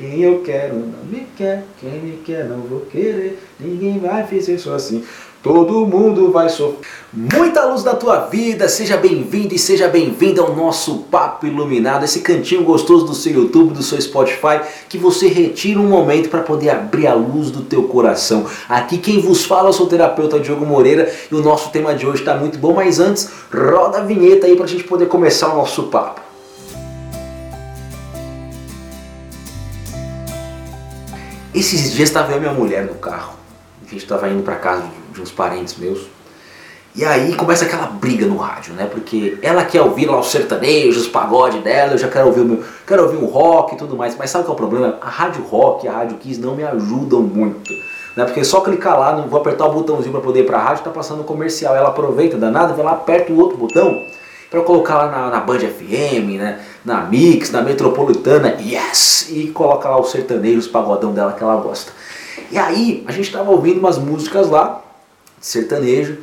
Quem eu quero não me quer, quem me quer não vou querer, ninguém vai fazer isso assim. Todo mundo vai sofrer. Muita luz da tua vida, seja bem-vindo e seja bem-vinda ao nosso Papo Iluminado, esse cantinho gostoso do seu YouTube, do seu Spotify, que você retira um momento para poder abrir a luz do teu coração. Aqui quem vos fala é o seu terapeuta Diogo Moreira e o nosso tema de hoje está muito bom, mas antes, roda a vinheta aí para a gente poder começar o nosso papo. Esses dias estava eu e minha mulher no carro. A gente estava indo para casa de uns parentes meus. E aí começa aquela briga no rádio, né? Porque ela quer ouvir lá os sertanejos, os pagode dela, eu já quero ouvir o meu, quero ouvir o rock e tudo mais. Mas sabe qual é o problema? A rádio rock e a rádio Kiss não me ajudam muito. Né? Porque só clicar lá, não vou apertar o botãozinho para poder ir para a rádio, tá passando comercial. Ela aproveita, danada, vai lá, aperta o outro botão para colocar lá na, na Band FM, né? na Mix, na Metropolitana, yes! E coloca lá os sertanejos, os pagodão dela que ela gosta. E aí, a gente estava ouvindo umas músicas lá, de sertanejo,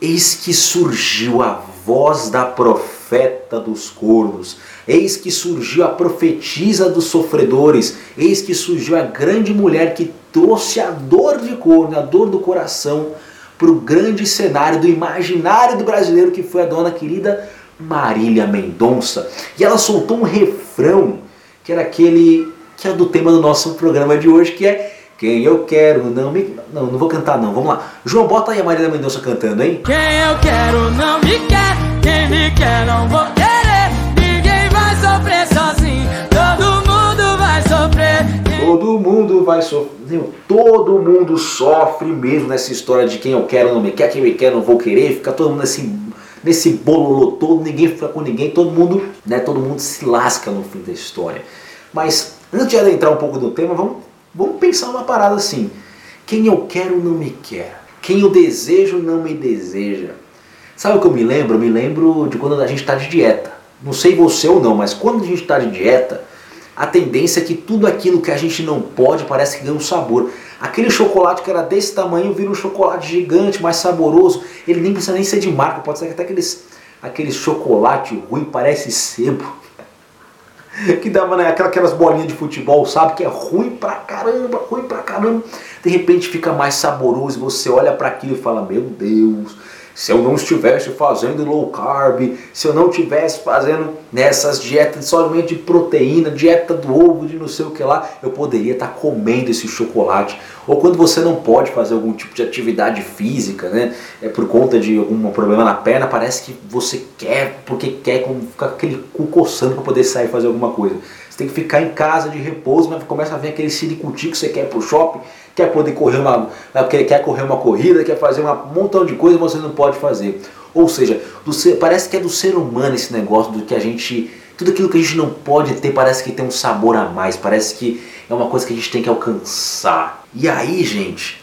eis que surgiu a voz da profeta dos cornos, eis que surgiu a profetisa dos sofredores, eis que surgiu a grande mulher que trouxe a dor de corno, a dor do coração, para o grande cenário do imaginário do brasileiro que foi a dona querida Marília Mendonça. E ela soltou um refrão que era aquele que é do tema do nosso programa de hoje, que é quem eu quero não me. Não, não vou cantar não, vamos lá. João, bota aí a Marília Mendonça cantando, hein? Quem eu quero não me quer, quem me quer não vou querer. Ninguém vai sofrer sozinho, todo mundo vai sofrer. Todo mundo vai sofrer. Todo mundo sofre mesmo nessa história de quem eu quero não me quer, quem me quer não vou querer. Fica todo mundo assim nesse bololô todo, ninguém fica com ninguém, todo mundo, né, todo mundo se lasca no fim da história. Mas antes de adentrar um pouco no tema, vamos, vamos pensar uma parada assim. Quem eu quero não me quer. Quem eu desejo não me deseja. Sabe o que eu me lembro? Eu me lembro de quando a gente está de dieta. Não sei você ou não, mas quando a gente está de dieta, a tendência é que tudo aquilo que a gente não pode parece que ganha um sabor. Aquele chocolate que era desse tamanho vira um chocolate gigante, mais saboroso. Ele nem precisa nem ser de marca, pode ser até aqueles, aquele chocolate ruim, parece sebo. que dava né, aquelas bolinhas de futebol, sabe? Que é ruim pra caramba, ruim pra caramba. De repente fica mais saboroso e você olha para aquilo e fala: Meu Deus, se eu não estivesse fazendo low carb, se eu não estivesse fazendo nessas dietas somente de proteína, dieta do ovo, de não sei o que lá, eu poderia estar comendo esse chocolate. Ou quando você não pode fazer algum tipo de atividade física, né? É por conta de algum problema na perna, parece que você quer, porque quer ficar aquele cu coçando para poder sair e fazer alguma coisa. Você tem que ficar em casa de repouso, mas começa a vir aquele silicuti que você quer pro shopping, quer poder correr uma, quer correr uma corrida, quer fazer um montão de coisa, você não pode fazer. Ou seja, ser, parece que é do ser humano esse negócio do que a gente, tudo aquilo que a gente não pode ter parece que tem um sabor a mais, parece que é uma coisa que a gente tem que alcançar. E aí, gente,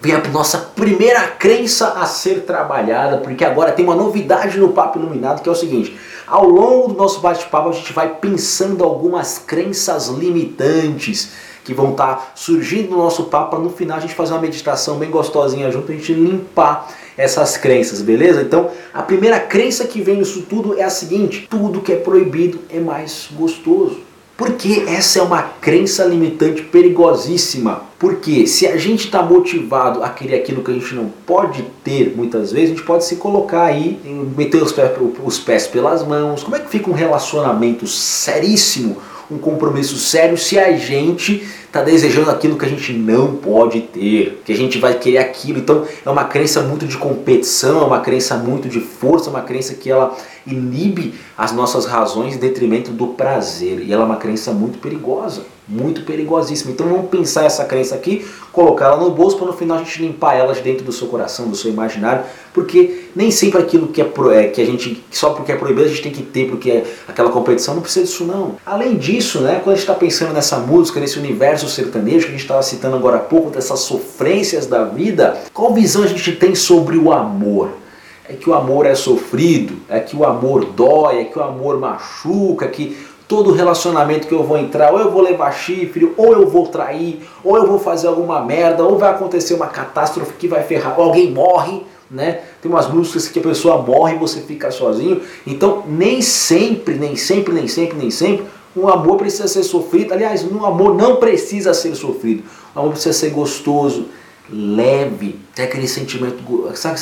vem a nossa primeira crença a ser trabalhada, porque agora tem uma novidade no Papo Iluminado que é o seguinte: ao longo do nosso bate-papo, a gente vai pensando algumas crenças limitantes que vão estar tá surgindo no nosso papo para no final a gente fazer uma meditação bem gostosinha junto, a gente limpar essas crenças, beleza? Então, a primeira crença que vem nisso tudo é a seguinte: tudo que é proibido é mais gostoso. Porque essa é uma crença limitante perigosíssima. Porque se a gente está motivado a querer aquilo que a gente não pode ter muitas vezes, a gente pode se colocar aí, meter os pés, os pés pelas mãos. Como é que fica um relacionamento seríssimo, um compromisso sério, se a gente está desejando aquilo que a gente não pode ter, que a gente vai querer aquilo. Então é uma crença muito de competição, é uma crença muito de força, é uma crença que ela inibe as nossas razões em detrimento do prazer. E ela é uma crença muito perigosa, muito perigosíssima. Então vamos pensar essa crença aqui, colocar ela no bolso para no final a gente limpar elas dentro do seu coração, do seu imaginário, porque nem sempre aquilo que é, pro, é que a gente só porque é proibido a gente tem que ter, porque é aquela competição não precisa disso não. Além disso, né, quando a gente está pensando nessa música, nesse universo sertanejo que a gente estava citando agora há pouco, dessas sofrências da vida, qual visão a gente tem sobre o amor? É que o amor é sofrido, é que o amor dói, é que o amor machuca, que todo relacionamento que eu vou entrar, ou eu vou levar chifre, ou eu vou trair, ou eu vou fazer alguma merda, ou vai acontecer uma catástrofe que vai ferrar, ou alguém morre, né? Tem umas músicas que a pessoa morre e você fica sozinho. Então, nem sempre, nem sempre, nem sempre, nem sempre Um amor precisa ser sofrido. Aliás, um amor não precisa ser sofrido. Um amor precisa ser gostoso, leve, tem aquele sentimento, sabe,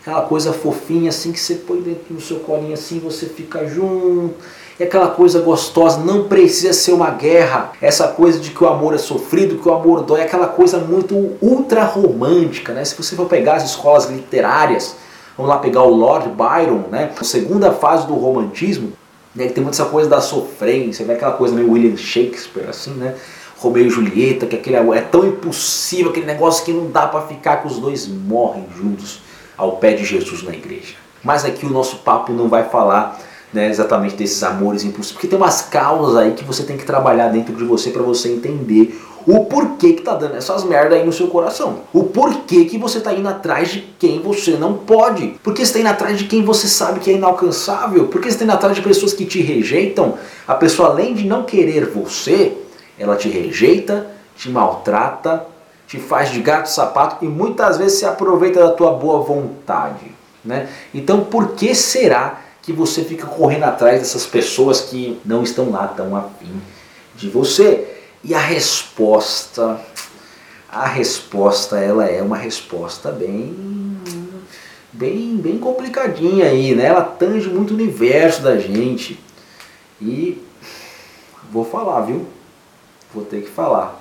aquela coisa fofinha assim que você põe dentro do seu colinho assim, você fica junto. É aquela coisa gostosa, não precisa ser uma guerra. Essa coisa de que o amor é sofrido, que o amor dói, é aquela coisa muito ultra romântica, né? Se você for pegar as escolas literárias, vamos lá pegar o Lord Byron, né? A segunda fase do romantismo, né? tem muita essa coisa da sofrência, né? aquela coisa meio William Shakespeare, assim, né? Romeu e Julieta, que aquele é tão impossível, aquele negócio que não dá para ficar que os dois morrem juntos ao pé de Jesus na igreja. Mas aqui o nosso papo não vai falar né, exatamente desses amores impossíveis, porque tem umas causas aí que você tem que trabalhar dentro de você para você entender o porquê que tá dando essas merda aí no seu coração. O porquê que você tá indo atrás de quem você não pode. Porque você tá indo atrás de quem você sabe que é inalcançável. Porque você tá indo atrás de pessoas que te rejeitam. A pessoa além de não querer você, ela te rejeita, te maltrata, te faz de gato sapato e muitas vezes se aproveita da tua boa vontade. Né? Então por que será que você fica correndo atrás dessas pessoas que não estão lá tão afim de você? E a resposta, a resposta ela é uma resposta bem bem bem complicadinha aí, né? Ela tange muito o universo da gente. E vou falar, viu? Vou ter que falar.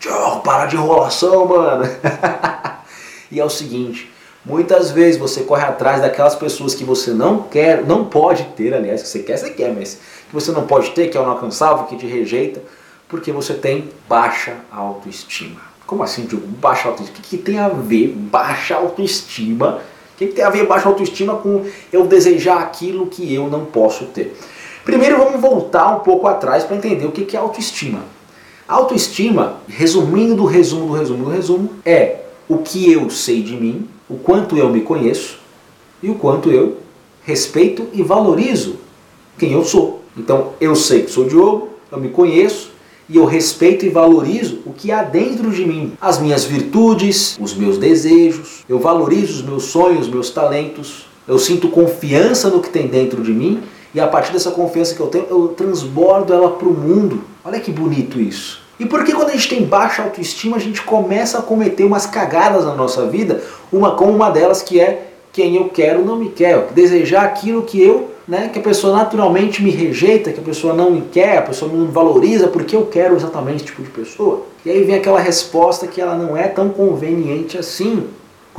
Tchau, para de enrolação, mano. e é o seguinte, muitas vezes você corre atrás daquelas pessoas que você não quer, não pode ter, aliás, que você quer, você quer, mas que você não pode ter, que é o inalcançável, que te rejeita, porque você tem baixa autoestima. Como assim, Diogo? Baixa autoestima? O que, que tem a ver baixa autoestima? O que, que tem a ver baixa autoestima com eu desejar aquilo que eu não posso ter? Primeiro vamos voltar um pouco atrás para entender o que é autoestima. Autoestima, resumindo do resumo do resumo do resumo, é o que eu sei de mim, o quanto eu me conheço e o quanto eu respeito e valorizo quem eu sou. Então eu sei que sou Diogo, eu me conheço e eu respeito e valorizo o que há dentro de mim, as minhas virtudes, os meus desejos, eu valorizo os meus sonhos, os meus talentos, eu sinto confiança no que tem dentro de mim e a partir dessa confiança que eu tenho, eu transbordo ela para o mundo. Olha que bonito isso. E por que quando a gente tem baixa autoestima, a gente começa a cometer umas cagadas na nossa vida, uma como uma delas que é quem eu quero não me quer, desejar aquilo que eu, né, que a pessoa naturalmente me rejeita, que a pessoa não me quer, a pessoa não valoriza porque eu quero exatamente esse tipo de pessoa. E aí vem aquela resposta que ela não é tão conveniente assim.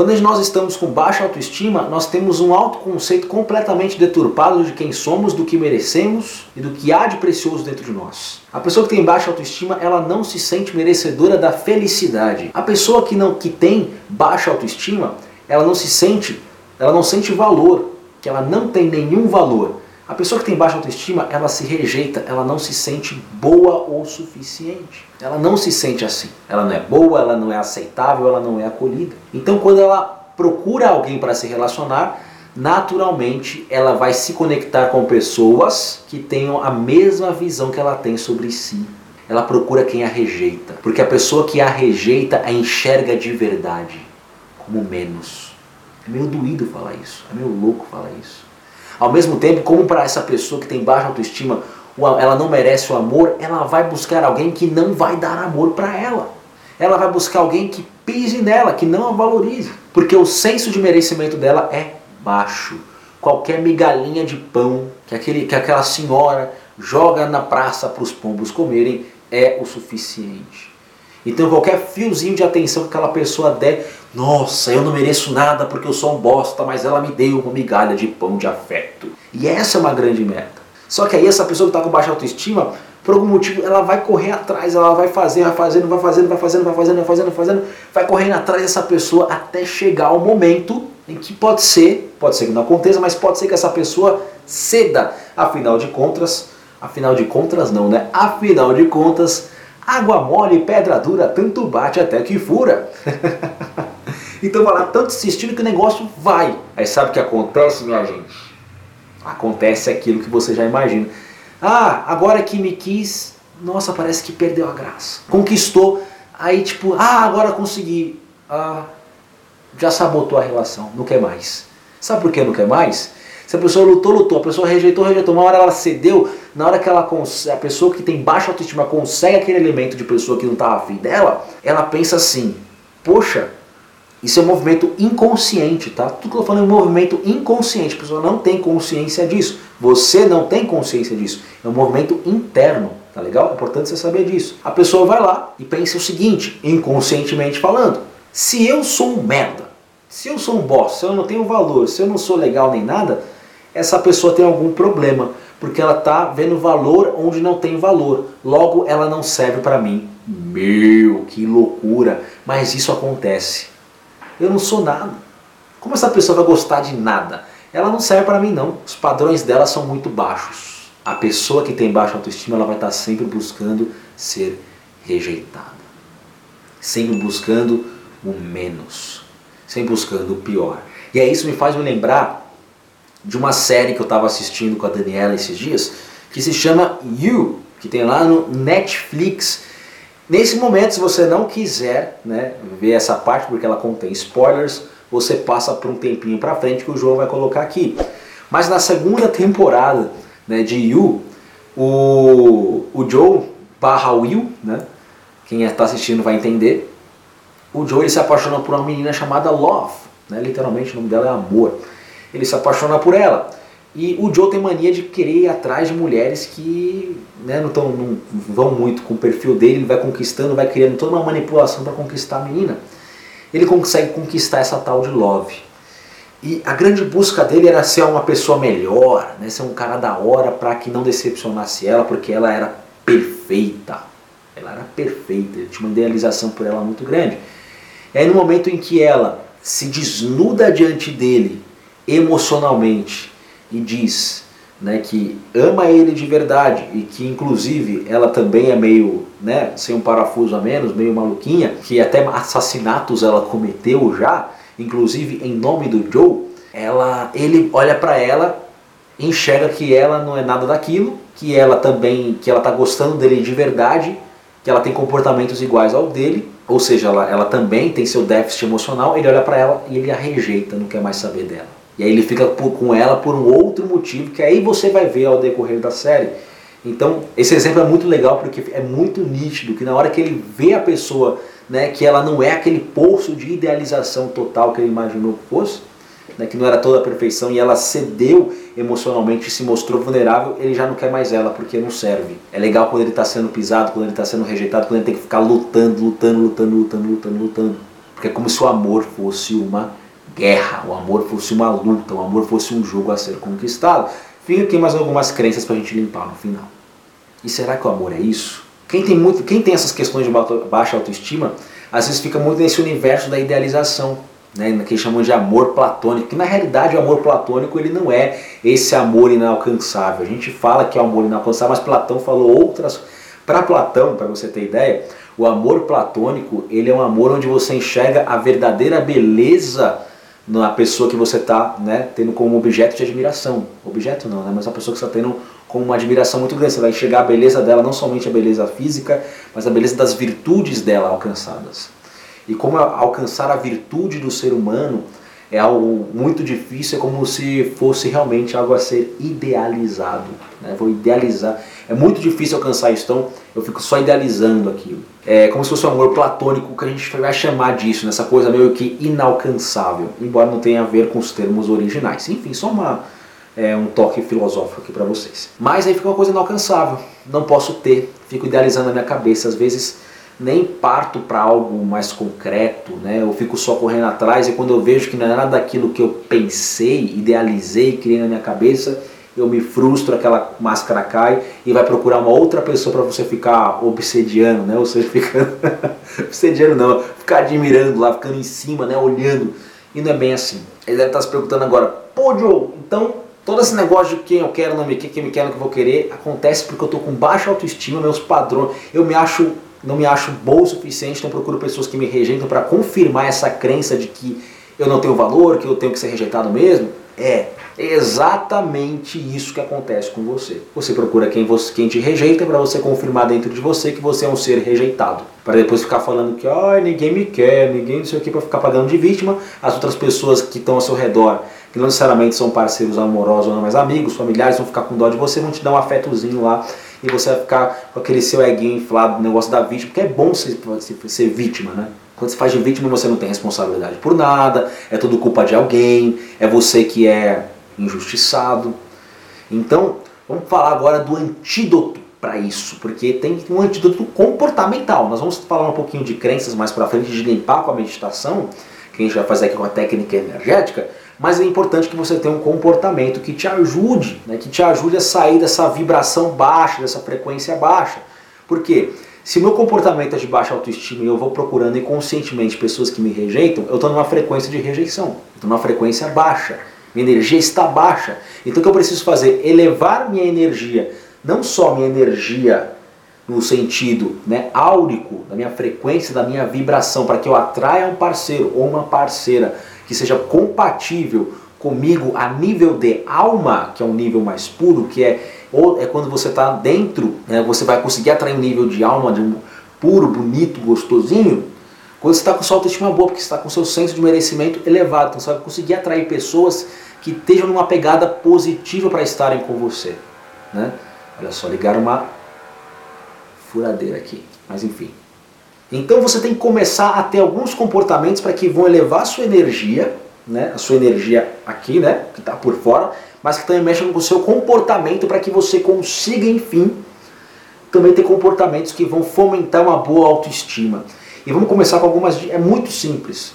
Quando nós estamos com baixa autoestima, nós temos um autoconceito completamente deturpado de quem somos, do que merecemos e do que há de precioso dentro de nós. A pessoa que tem baixa autoestima, ela não se sente merecedora da felicidade. A pessoa que não que tem baixa autoestima, ela não se sente, ela não sente valor, que ela não tem nenhum valor. A pessoa que tem baixa autoestima, ela se rejeita, ela não se sente boa o suficiente. Ela não se sente assim. Ela não é boa, ela não é aceitável, ela não é acolhida. Então, quando ela procura alguém para se relacionar, naturalmente ela vai se conectar com pessoas que tenham a mesma visão que ela tem sobre si. Ela procura quem a rejeita, porque a pessoa que a rejeita a enxerga de verdade, como menos. É meio doído falar isso, é meio louco falar isso. Ao mesmo tempo, como para essa pessoa que tem baixa autoestima, ela não merece o amor, ela vai buscar alguém que não vai dar amor para ela. Ela vai buscar alguém que pise nela, que não a valorize. Porque o senso de merecimento dela é baixo. Qualquer migalhinha de pão que, aquele, que aquela senhora joga na praça para os pombos comerem é o suficiente. Então qualquer fiozinho de atenção que aquela pessoa der, nossa, eu não mereço nada porque eu sou um bosta, mas ela me deu uma migalha de pão de afeto. E essa é uma grande meta. Só que aí essa pessoa que está com baixa autoestima, por algum motivo, ela vai correr atrás, ela vai fazer, vai fazendo, vai fazendo, vai fazendo, vai fazendo, vai fazendo, vai fazendo, vai correndo atrás dessa pessoa até chegar ao momento em que pode ser, pode ser que não aconteça, mas pode ser que essa pessoa ceda. Afinal de contas, afinal de contas não, né? Afinal de contas, Água mole, pedra dura, tanto bate até que fura. então vai lá, tanto insistindo que o negócio vai. Aí sabe o que acontece, minha gente? Acontece aquilo que você já imagina. Ah, agora que me quis, nossa, parece que perdeu a graça. Conquistou, aí tipo, ah, agora consegui. Ah, já sabotou a relação, não quer mais. Sabe por que não quer mais? Se a pessoa lutou, lutou, a pessoa rejeitou, rejeitou, uma hora ela cedeu, na hora que ela a pessoa que tem baixa autoestima consegue aquele elemento de pessoa que não está afim dela, ela pensa assim: poxa, isso é um movimento inconsciente, tá? Tudo que eu falando é um movimento inconsciente, a pessoa não tem consciência disso. Você não tem consciência disso. É um movimento interno, tá legal? É importante você saber disso. A pessoa vai lá e pensa o seguinte, inconscientemente falando: se eu sou um merda, se eu sou um boss, se eu não tenho valor, se eu não sou legal nem nada, essa pessoa tem algum problema, porque ela está vendo valor onde não tem valor. Logo, ela não serve para mim. Meu, que loucura! Mas isso acontece. Eu não sou nada. Como essa pessoa vai gostar de nada? Ela não serve para mim não. Os padrões dela são muito baixos. A pessoa que tem baixa autoestima, ela vai estar tá sempre buscando ser rejeitada. Sempre buscando o menos. Sempre buscando o pior. E aí isso me faz me lembrar de uma série que eu estava assistindo com a Daniela esses dias, que se chama You, que tem lá no Netflix. Nesse momento, se você não quiser né, ver essa parte, porque ela contém spoilers, você passa por um tempinho para frente que o João vai colocar aqui. Mas na segunda temporada né, de You, o, o Joe barra Will, né, quem está assistindo vai entender, o Joe ele se apaixona por uma menina chamada Love, né, literalmente o nome dela é Amor ele se apaixona por ela. E o Joe tem mania de querer ir atrás de mulheres que né, não, tão, não vão muito com o perfil dele, ele vai conquistando, vai criando toda uma manipulação para conquistar a menina. Ele consegue conquistar essa tal de Love. E a grande busca dele era ser uma pessoa melhor, né, ser um cara da hora para que não decepcionasse ela, porque ela era perfeita. Ela era perfeita, ele tinha uma idealização por ela muito grande. E aí no momento em que ela se desnuda diante dele emocionalmente e diz né, que ama ele de verdade e que inclusive ela também é meio, né, sem um parafuso a menos, meio maluquinha, que até assassinatos ela cometeu já, inclusive em nome do Joe, ela, ele olha para ela, enxerga que ela não é nada daquilo, que ela também, que ela tá gostando dele de verdade, que ela tem comportamentos iguais ao dele, ou seja, ela, ela também tem seu déficit emocional, ele olha para ela e ele a rejeita, não quer mais saber dela. E aí ele fica com ela por um outro motivo que aí você vai ver ao decorrer da série. Então, esse exemplo é muito legal porque é muito nítido que na hora que ele vê a pessoa, né, que ela não é aquele poço de idealização total que ele imaginou que fosse, né, que não era toda a perfeição e ela cedeu emocionalmente e se mostrou vulnerável, ele já não quer mais ela porque não serve. É legal quando ele está sendo pisado, quando ele está sendo rejeitado, quando ele tem que ficar lutando, lutando, lutando, lutando, lutando, lutando. Porque é como se o amor fosse uma guerra, o amor fosse uma luta, o amor fosse um jogo a ser conquistado. Fica aqui mais algumas crenças para a gente limpar no final. E será que o amor é isso? Quem tem, muito, quem tem essas questões de baixa autoestima, às vezes fica muito nesse universo da idealização, né, que chamam de amor platônico, que na realidade o amor platônico ele não é esse amor inalcançável. A gente fala que é amor inalcançável, mas Platão falou outras. Para Platão, para você ter ideia, o amor platônico ele é um amor onde você enxerga a verdadeira beleza na pessoa que você está né, tendo como objeto de admiração. Objeto não, né, mas uma pessoa que você está tendo com uma admiração muito grande. Você vai enxergar a beleza dela, não somente a beleza física, mas a beleza das virtudes dela alcançadas. E como alcançar a virtude do ser humano é algo muito difícil, é como se fosse realmente algo a ser idealizado. Né? Vou idealizar. É muito difícil alcançar isso, então eu fico só idealizando aquilo. É como se fosse um amor platônico que a gente vai chamar disso, nessa coisa meio que inalcançável, embora não tenha a ver com os termos originais. Enfim, só uma, é, um toque filosófico aqui para vocês. Mas aí fica uma coisa inalcançável, não posso ter, fico idealizando na minha cabeça, às vezes nem parto para algo mais concreto, né? Eu fico só correndo atrás e quando eu vejo que não é nada daquilo que eu pensei, idealizei, criei na minha cabeça, eu me frustro, aquela máscara cai e vai procurar uma outra pessoa para você ficar obsediando, né? Ou seja, ficando obsediando não, ficar admirando lá, ficando em cima, né? Olhando. E não é bem assim. Ele deve estar se perguntando agora, pô Joe, então todo esse negócio de quem eu quero, não me quer, quem me quer, não que eu vou querer, acontece porque eu tô com baixa autoestima, meus padrões, eu me acho não me acho bom o suficiente, então procuro pessoas que me rejeitam para confirmar essa crença de que eu não tenho valor, que eu tenho que ser rejeitado mesmo. É exatamente isso que acontece com você. Você procura quem, você, quem te rejeita para você confirmar dentro de você que você é um ser rejeitado. Para depois ficar falando que oh, ninguém me quer, ninguém não sei o que, para ficar pagando de vítima. As outras pessoas que estão ao seu redor que não necessariamente são parceiros amorosos ou não, mas amigos, familiares, vão ficar com dó de você, vão te dar um afetozinho lá e você vai ficar com aquele seu eguinho inflado negócio da vítima, porque é bom ser, ser vítima, né? Quando você faz de vítima, você não tem responsabilidade por nada, é tudo culpa de alguém, é você que é injustiçado. Então, vamos falar agora do antídoto para isso, porque tem um antídoto comportamental. Nós vamos falar um pouquinho de crenças mais para frente, de limpar com a meditação, que a gente vai fazer aqui com a técnica energética, mas é importante que você tenha um comportamento que te ajude, né, que te ajude a sair dessa vibração baixa, dessa frequência baixa. Por quê? Se meu comportamento é de baixa autoestima e eu vou procurando inconscientemente pessoas que me rejeitam, eu estou numa frequência de rejeição, estou numa frequência baixa. Minha energia está baixa. Então o que eu preciso fazer? Elevar minha energia não só minha energia no sentido né, áurico, da minha frequência, da minha vibração, para que eu atraia um parceiro ou uma parceira que seja compatível comigo a nível de alma, que é um nível mais puro, que é, ou é quando você está dentro, né, você vai conseguir atrair um nível de alma de um puro, bonito, gostosinho, quando você está com sua autoestima boa, porque você está com seu senso de merecimento elevado, então você vai conseguir atrair pessoas que estejam numa pegada positiva para estarem com você. Né? Olha só, ligaram uma furadeira aqui. Mas enfim. Então você tem que começar a ter alguns comportamentos para que vão elevar a sua energia, né? A sua energia aqui, né? Que está por fora, mas que também mexam com o seu comportamento para que você consiga, enfim, também ter comportamentos que vão fomentar uma boa autoestima. E vamos começar com algumas. É muito simples.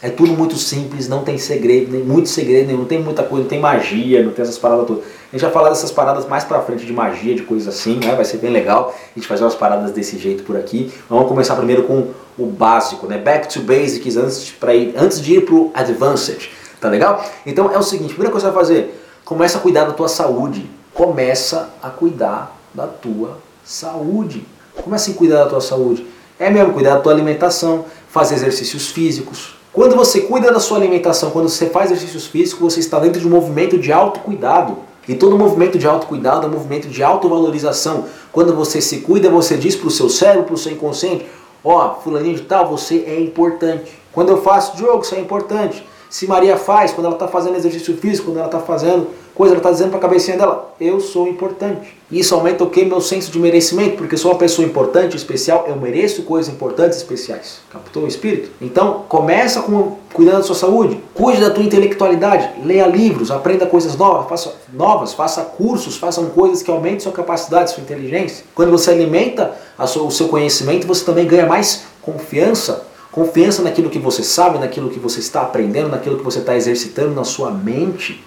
É tudo muito simples, não tem segredo, nem muito segredo, não tem muita coisa, não tem magia, não tem essas paradas todas. A gente vai falar dessas paradas mais pra frente de magia, de coisas assim, né? Vai ser bem legal a gente fazer umas paradas desse jeito por aqui. Vamos começar primeiro com o básico, né? Back to basics antes, pra ir, antes de ir pro advanced, tá legal? Então é o seguinte, primeira coisa que você vai fazer, começa a cuidar da tua saúde. Começa a cuidar da tua saúde. Começa a cuidar da tua saúde. É mesmo cuidar da tua alimentação, fazer exercícios físicos, quando você cuida da sua alimentação, quando você faz exercícios físicos, você está dentro de um movimento de autocuidado. E todo movimento de autocuidado é um movimento de autovalorização. Quando você se cuida, você diz para o seu cérebro, para o seu inconsciente, ó, oh, fulaninho de tal, você é importante. Quando eu faço jogo, isso é importante. Se Maria faz, quando ela está fazendo exercício físico, quando ela está fazendo coisa, ela está dizendo para a cabecinha dela, eu sou importante. Isso aumenta o que? Meu senso de merecimento, porque sou uma pessoa importante, especial, eu mereço coisas importantes, especiais. Captou o espírito? Então, começa com cuidando da sua saúde, cuide da tua intelectualidade, leia livros, aprenda coisas novas, faça, novas, faça cursos, façam coisas que aumentem sua capacidade, sua inteligência. Quando você alimenta sua, o seu conhecimento, você também ganha mais confiança confiança naquilo que você sabe, naquilo que você está aprendendo, naquilo que você está exercitando na sua mente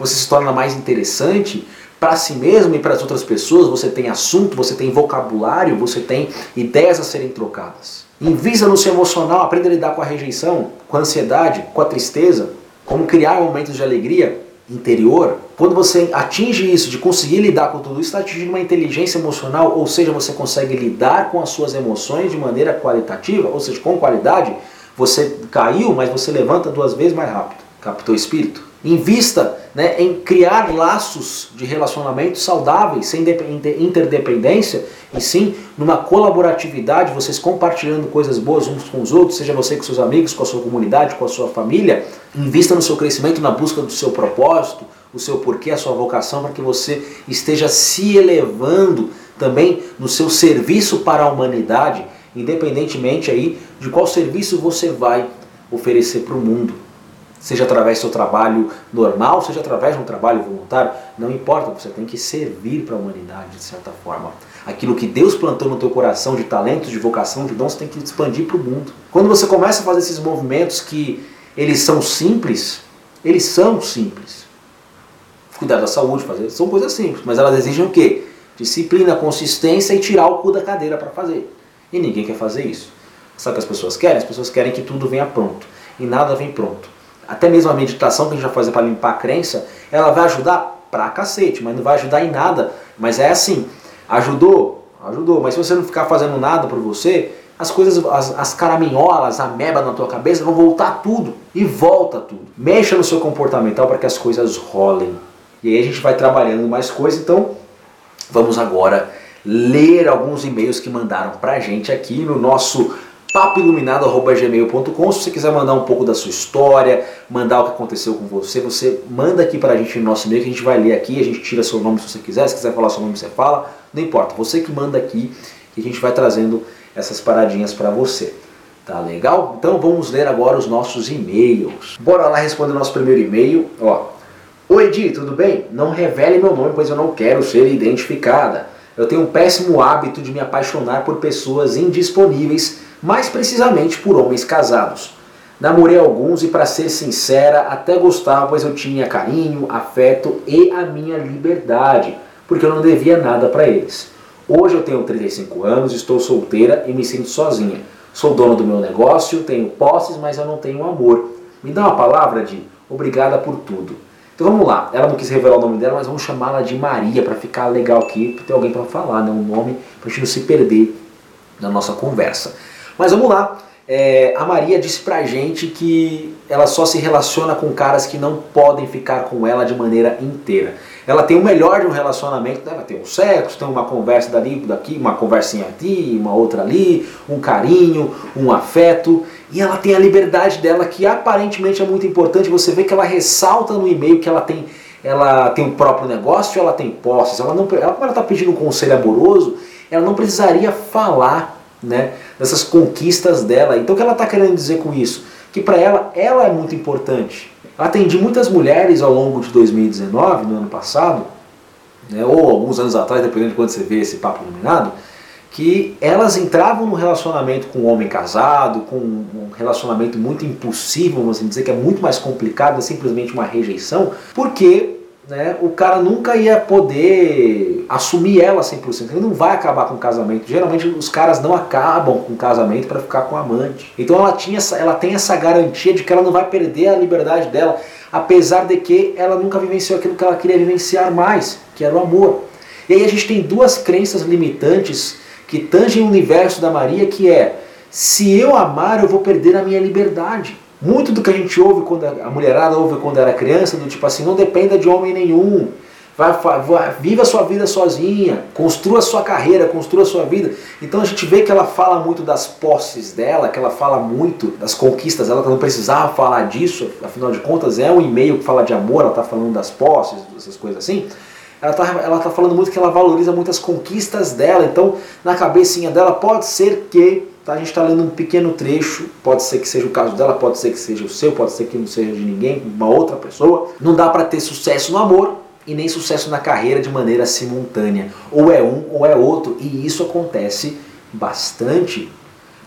você se torna mais interessante para si mesmo e para as outras pessoas, você tem assunto, você tem vocabulário, você tem ideias a serem trocadas. Invista no seu emocional, aprenda a lidar com a rejeição, com a ansiedade, com a tristeza, como criar momentos de alegria interior. Quando você atinge isso, de conseguir lidar com tudo isso, está atingindo uma inteligência emocional, ou seja, você consegue lidar com as suas emoções de maneira qualitativa, ou seja, com qualidade, você caiu, mas você levanta duas vezes mais rápido. Captou o espírito? Invista né, em criar laços de relacionamento saudáveis, sem interdependência, e sim numa colaboratividade, vocês compartilhando coisas boas uns com os outros, seja você com seus amigos, com a sua comunidade, com a sua família. Invista no seu crescimento, na busca do seu propósito, o seu porquê, a sua vocação, para que você esteja se elevando também no seu serviço para a humanidade, independentemente aí de qual serviço você vai oferecer para o mundo seja através do seu trabalho normal, seja através de um trabalho voluntário, não importa, você tem que servir para a humanidade de certa forma. Aquilo que Deus plantou no teu coração de talentos, de vocação, de dons, tem que expandir para o mundo. Quando você começa a fazer esses movimentos que eles são simples, eles são simples. Cuidar da saúde, fazer, são coisas simples, mas elas exigem o quê? Disciplina, consistência e tirar o cu da cadeira para fazer. E ninguém quer fazer isso. Sabe o que as pessoas querem? As pessoas querem que tudo venha pronto. E nada vem pronto até mesmo a meditação que a gente vai fazer para limpar a crença, ela vai ajudar pra cacete, mas não vai ajudar em nada. Mas é assim, ajudou? Ajudou, mas se você não ficar fazendo nada por você, as coisas, as, as caraminholas, a meba na tua cabeça vão voltar tudo. E volta tudo. Mexa no seu comportamental para que as coisas rolem. E aí a gente vai trabalhando mais coisas, então vamos agora ler alguns e-mails que mandaram pra gente aqui no nosso papoiluminado.gmail.com Se você quiser mandar um pouco da sua história, mandar o que aconteceu com você, você manda aqui pra gente no nosso e-mail que a gente vai ler aqui, a gente tira seu nome se você quiser, se quiser falar seu nome você fala, não importa, você que manda aqui e a gente vai trazendo essas paradinhas para você. Tá legal? Então vamos ler agora os nossos e-mails. Bora lá responder o nosso primeiro e-mail. Ó. Oi Edi, tudo bem? Não revele meu nome, pois eu não quero ser identificada. Eu tenho um péssimo hábito de me apaixonar por pessoas indisponíveis, mais precisamente por homens casados. Namorei alguns e, para ser sincera, até gostava, pois eu tinha carinho, afeto e a minha liberdade, porque eu não devia nada para eles. Hoje eu tenho 35 anos, estou solteira e me sinto sozinha. Sou dono do meu negócio, tenho posses, mas eu não tenho amor. Me dá uma palavra de obrigada por tudo. Então vamos lá. Ela não quis revelar o nome dela, mas vamos chamá-la de Maria para ficar legal aqui, para ter alguém para falar, né? um nome para a gente não se perder na nossa conversa. Mas vamos lá. É, a Maria disse pra gente que ela só se relaciona com caras que não podem ficar com ela de maneira inteira. Ela tem o melhor de um relacionamento, né? tem um sexo, tem uma conversa dali, daqui, uma conversinha aqui, uma outra ali, um carinho, um afeto. E ela tem a liberdade dela, que aparentemente é muito importante. Você vê que ela ressalta no e-mail que ela tem, ela tem o próprio negócio, ela tem posses. Ela não, ela, como ela está pedindo um conselho amoroso, ela não precisaria falar né, dessas conquistas dela. Então o que ela está querendo dizer com isso? Que para ela, ela é muito importante. Atendi muitas mulheres ao longo de 2019, no ano passado, né, ou alguns anos atrás, dependendo de quando você vê esse papo iluminado, que elas entravam no relacionamento com um homem casado, com um relacionamento muito impossível, vamos assim dizer, que é muito mais complicado, é simplesmente uma rejeição, porque né, o cara nunca ia poder assumir ela 100%. Ele não vai acabar com o casamento. Geralmente os caras não acabam com o casamento para ficar com o amante. Então ela, tinha essa, ela tem essa garantia de que ela não vai perder a liberdade dela, apesar de que ela nunca vivenciou aquilo que ela queria vivenciar mais, que era o amor. E aí a gente tem duas crenças limitantes que tangem o universo da Maria, que é se eu amar, eu vou perder a minha liberdade. Muito do que a gente ouve quando a mulherada ouve quando era criança, do tipo assim, não dependa de homem nenhum. Vai, vai, viva a sua vida sozinha, construa a sua carreira, construa a sua vida. Então a gente vê que ela fala muito das posses dela, que ela fala muito das conquistas dela, que ela não precisava falar disso, afinal de contas é um e-mail que fala de amor, ela está falando das posses, essas coisas assim. Ela está ela tá falando muito que ela valoriza muitas conquistas dela, então na cabecinha dela pode ser que Tá? A gente está lendo um pequeno trecho, pode ser que seja o caso dela, pode ser que seja o seu, pode ser que não seja de ninguém, uma outra pessoa. Não dá para ter sucesso no amor e nem sucesso na carreira de maneira simultânea. Ou é um ou é outro, e isso acontece bastante.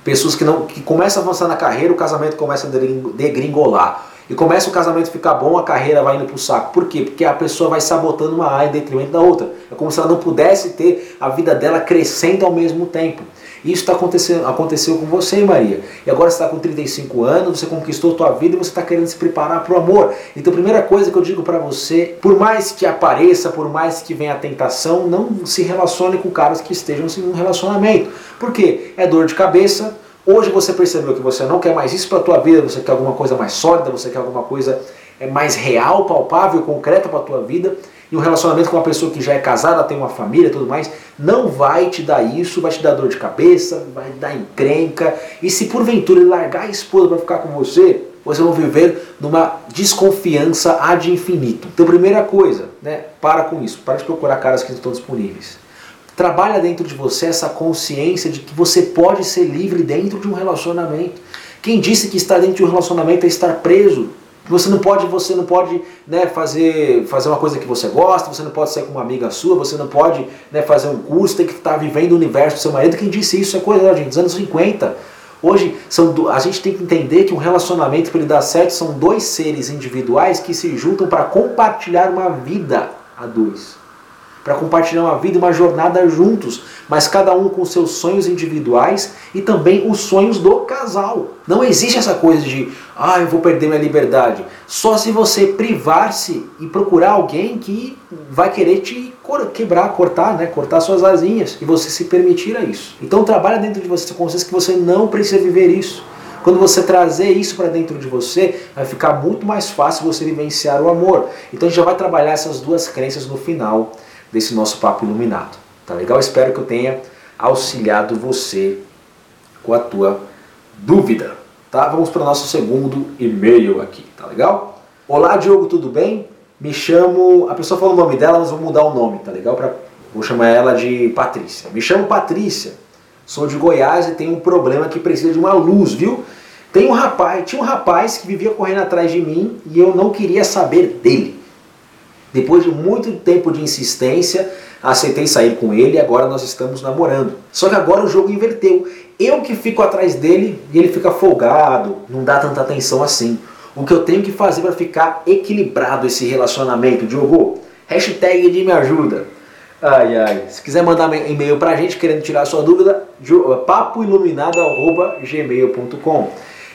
Pessoas que não que começam a avançar na carreira, o casamento começa a degringolar. E começa o casamento a ficar bom, a carreira vai indo pro saco. Por quê? Porque a pessoa vai sabotando uma área em detrimento da outra. É como se ela não pudesse ter a vida dela crescendo ao mesmo tempo. Isso tá acontecendo, aconteceu com você, Maria. E agora você está com 35 anos, você conquistou a tua vida e você está querendo se preparar para o amor. Então, a primeira coisa que eu digo para você, por mais que apareça, por mais que venha a tentação, não se relacione com caras que estejam em um relacionamento. Por quê? É dor de cabeça. Hoje você percebeu que você não quer mais isso para a tua vida, você quer alguma coisa mais sólida, você quer alguma coisa é mais real, palpável, concreta para a tua vida e um relacionamento com uma pessoa que já é casada, tem uma família tudo mais, não vai te dar isso, vai te dar dor de cabeça, vai dar encrenca. E se porventura ele largar a esposa para ficar com você, você vai viver numa desconfiança ad infinito. Então, primeira coisa, né, para com isso, para de procurar caras que estão disponíveis. Trabalha dentro de você essa consciência de que você pode ser livre dentro de um relacionamento. Quem disse que estar dentro de um relacionamento é estar preso? Você não pode, você não pode né, fazer, fazer uma coisa que você gosta, você não pode ser com uma amiga sua, você não pode né, fazer um curso, tem que estar vivendo o universo do seu marido. Quem disse isso é coisa gente, dos anos 50. Hoje são, a gente tem que entender que um relacionamento para ele dar certo são dois seres individuais que se juntam para compartilhar uma vida a dois para compartilhar uma vida uma jornada juntos, mas cada um com seus sonhos individuais e também os sonhos do casal. Não existe essa coisa de, ah, eu vou perder minha liberdade. Só se você privar-se e procurar alguém que vai querer te quebrar, cortar, né, cortar suas asinhas e você se permitir a isso. Então trabalha dentro de você com consciência que você não precisa viver isso. Quando você trazer isso para dentro de você, vai ficar muito mais fácil você vivenciar o amor. Então a gente já vai trabalhar essas duas crenças no final desse nosso papo iluminado. Tá legal? Espero que eu tenha auxiliado você com a tua dúvida, tá? Vamos para o nosso segundo e-mail aqui, tá legal? Olá Diogo, tudo bem? Me chamo. A pessoa falou o nome dela, mas vou mudar o nome, tá legal? Pra... Vou chamar ela de Patrícia. Me chamo Patrícia, sou de Goiás e tenho um problema que precisa de uma luz, viu? Tem um rapaz, tinha um rapaz que vivia correndo atrás de mim e eu não queria saber dele. Depois de muito tempo de insistência, aceitei sair com ele e agora nós estamos namorando. Só que agora o jogo inverteu. Eu que fico atrás dele e ele fica folgado, não dá tanta atenção assim. O que eu tenho que fazer para ficar equilibrado esse relacionamento, Diogo? Hashtag de me ajuda. Ai, ai. Se quiser mandar e-mail pra gente querendo tirar sua dúvida, papoiluminado.gmail.com.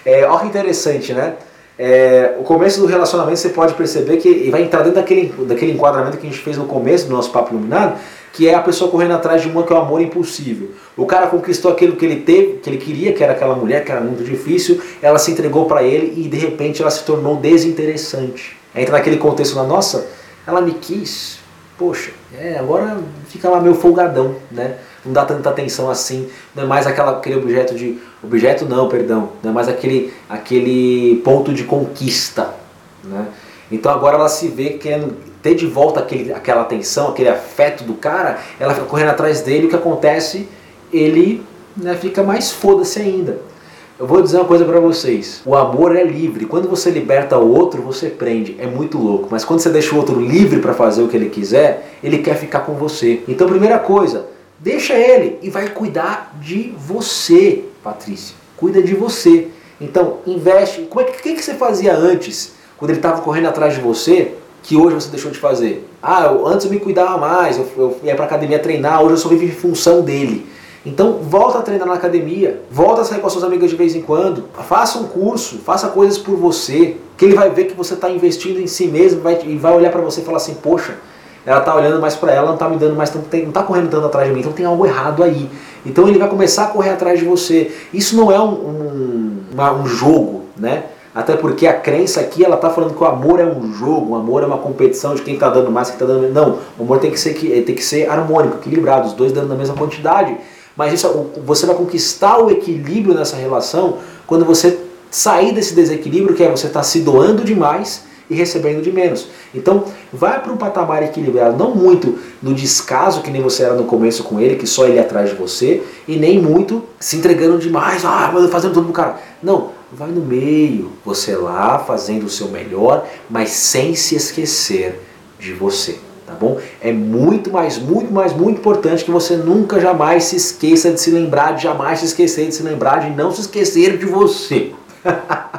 É, olha que interessante, né? É, o começo do relacionamento você pode perceber que vai entrar dentro daquele, daquele enquadramento que a gente fez no começo do nosso papo iluminado, que é a pessoa correndo atrás de uma que é o amor impossível. O cara conquistou aquilo que ele teve, que ele queria, que era aquela mulher, que era muito difícil, ela se entregou para ele e de repente ela se tornou desinteressante. Entra naquele contexto na nossa, ela me quis, poxa, é, agora fica lá meio folgadão, né? Não dá tanta atenção assim, não é mais aquela, aquele objeto de. Objeto não, perdão, não é mais aquele, aquele ponto de conquista. Né? Então agora ela se vê querendo ter de volta aquele, aquela atenção, aquele afeto do cara, ela fica correndo atrás dele, o que acontece? Ele né, fica mais foda-se ainda. Eu vou dizer uma coisa para vocês. O amor é livre. Quando você liberta o outro, você prende. É muito louco. Mas quando você deixa o outro livre para fazer o que ele quiser, ele quer ficar com você. Então, primeira coisa, deixa ele e vai cuidar de você, Patrícia. Cuida de você. Então, investe. Como é que, que, que você fazia antes, quando ele estava correndo atrás de você, que hoje você deixou de fazer? Ah, eu, antes eu me cuidava mais, eu, eu ia para academia treinar, hoje eu só vivo em função dele. Então volta a treinar na academia, volta a sair com as suas amigas de vez em quando, faça um curso, faça coisas por você, que ele vai ver que você está investindo em si mesmo vai, e vai olhar para você e falar assim, poxa, ela está olhando mais para ela, não está me dando mais, não está correndo tanto atrás de mim, então tem algo errado aí. Então ele vai começar a correr atrás de você. Isso não é um, um, uma, um jogo, né? Até porque a crença aqui, ela está falando que o amor é um jogo, o amor é uma competição de quem está dando mais, quem está dando menos. Não, o amor tem que, ser, tem que ser harmônico, equilibrado, os dois dando na mesma quantidade. Mas isso, você vai conquistar o equilíbrio nessa relação quando você sair desse desequilíbrio, que é você tá se doando demais e recebendo de menos. Então, vai para um patamar equilibrado, não muito no descaso que nem você era no começo com ele, que só ele atrás de você, e nem muito se entregando demais, ah, fazendo tudo pro cara. Não, vai no meio, você lá fazendo o seu melhor, mas sem se esquecer de você tá bom? É muito mais, muito mais, muito importante que você nunca jamais se esqueça de se lembrar, de jamais se esquecer de se lembrar, de não se esquecer de você.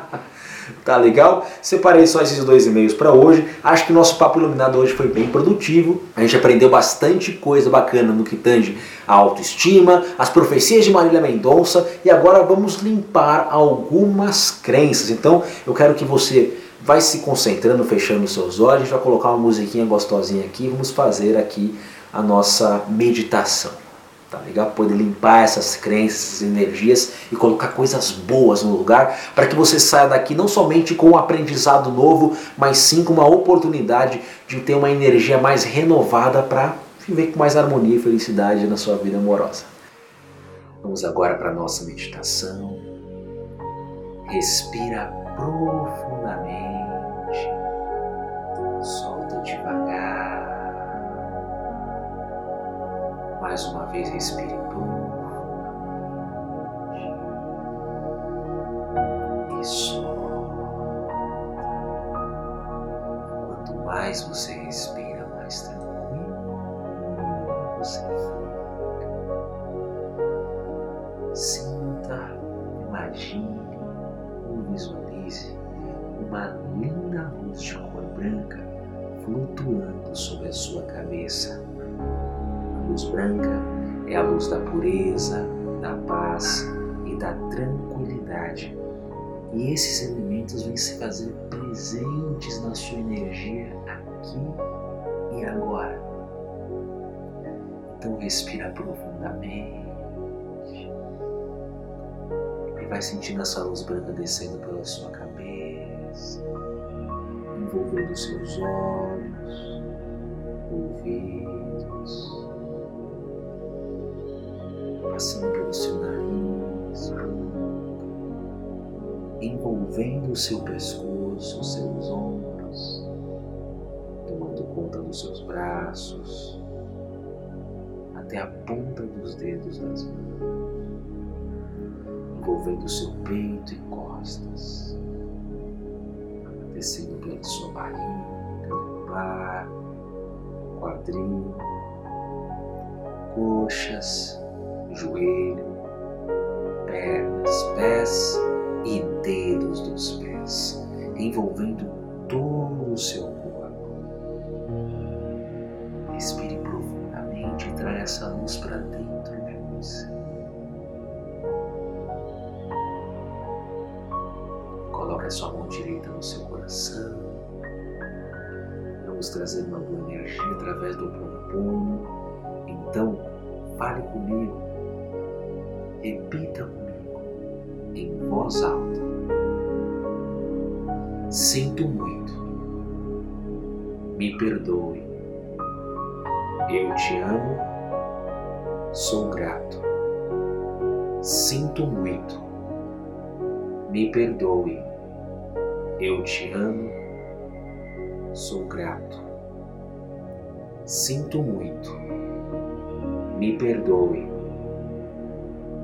tá legal? Separei só esses dois e-mails para hoje. Acho que nosso papo iluminado hoje foi bem produtivo. A gente aprendeu bastante coisa bacana no que tange a autoestima, as profecias de Marília Mendonça e agora vamos limpar algumas crenças. Então, eu quero que você vai se concentrando, fechando os seus olhos, a gente vai colocar uma musiquinha gostosinha aqui vamos fazer aqui a nossa meditação. Tá legal? Poder limpar essas crenças, energias e colocar coisas boas no lugar para que você saia daqui não somente com um aprendizado novo, mas sim com uma oportunidade de ter uma energia mais renovada para viver com mais harmonia e felicidade na sua vida amorosa. Vamos agora para a nossa meditação. Respira profundamente. Vez, respire. E solta. Quanto mais você tranquilidade. E esses elementos vêm se fazer presentes na sua energia aqui e agora. Então respira profundamente e vai sentindo essa luz branca descendo pela sua cabeça envolvendo seus olhos, ouvidos, passando pelo seu nariz, envolvendo o seu pescoço, os seus ombros, tomando conta dos seus braços, até a ponta dos dedos das mãos, envolvendo o seu peito e costas, descendo pela sua barriga, lombar, quadril, coxas, joelho, pernas, pés e dedos dos pés, envolvendo todo o seu corpo. Respire profundamente e traga essa luz para dentro de você. Coloque a sua mão direita no seu coração. Vamos trazer uma boa energia através do pompono. Então, fale comigo. Repita comigo em voz alta. Sinto muito. Me perdoe. Eu te amo. Sou grato. Sinto muito. Me perdoe. Eu te amo. Sou grato. Sinto muito. Me perdoe.